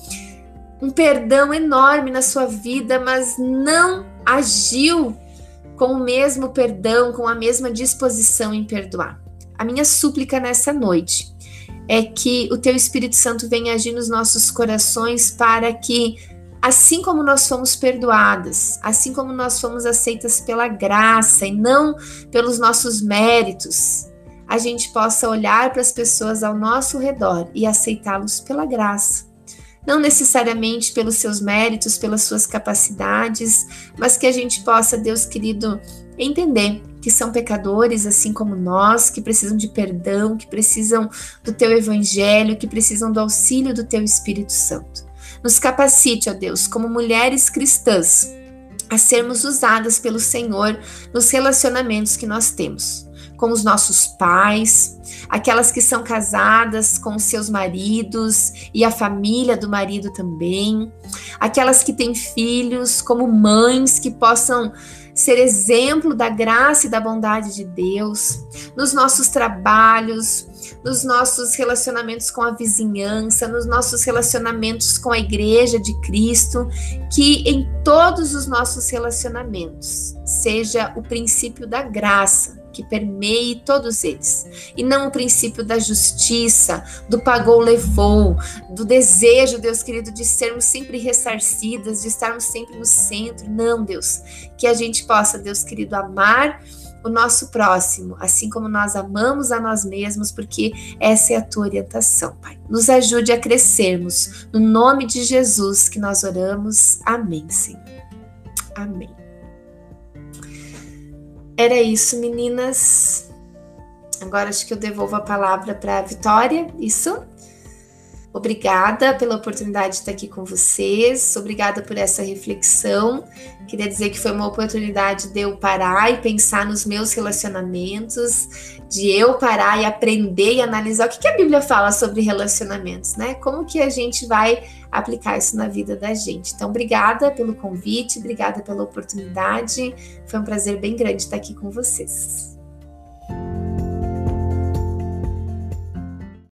um perdão enorme na sua vida, mas não agiu com o mesmo perdão, com a mesma disposição em perdoar. A minha súplica nessa noite é que o teu Espírito Santo venha agir nos nossos corações para que assim como nós fomos perdoadas, assim como nós fomos aceitas pela graça e não pelos nossos méritos, a gente possa olhar para as pessoas ao nosso redor e aceitá-los pela graça. Não necessariamente pelos seus méritos, pelas suas capacidades, mas que a gente possa, Deus querido, entender que são pecadores assim como nós, que precisam de perdão, que precisam do teu evangelho, que precisam do auxílio do teu Espírito Santo. Nos capacite, ó Deus, como mulheres cristãs, a sermos usadas pelo Senhor nos relacionamentos que nós temos, com os nossos pais, aquelas que são casadas com seus maridos e a família do marido também, aquelas que têm filhos, como mães que possam ser exemplo da graça e da bondade de Deus, nos nossos trabalhos, nos nossos relacionamentos com a vizinhança, nos nossos relacionamentos com a igreja de Cristo, que em todos os nossos relacionamentos seja o princípio da graça que permeie todos eles. E não o princípio da justiça, do pagou, levou, do desejo, Deus querido, de sermos sempre ressarcidas, de estarmos sempre no centro. Não, Deus. Que a gente possa, Deus querido, amar o nosso próximo, assim como nós amamos a nós mesmos, porque essa é a tua orientação, Pai. Nos ajude a crescermos. No nome de Jesus que nós oramos. Amém, Senhor. Amém. Era isso, meninas. Agora acho que eu devolvo a palavra para a Vitória. Isso? Obrigada pela oportunidade de estar aqui com vocês, obrigada por essa reflexão. Queria dizer que foi uma oportunidade de eu parar e pensar nos meus relacionamentos, de eu parar e aprender e analisar o que, a Bíblia fala sobre relacionamentos, né? Como que a gente vai aplicar isso na vida da gente. Então, obrigada pelo convite, obrigada pela oportunidade. Foi um prazer bem grande estar aqui com vocês.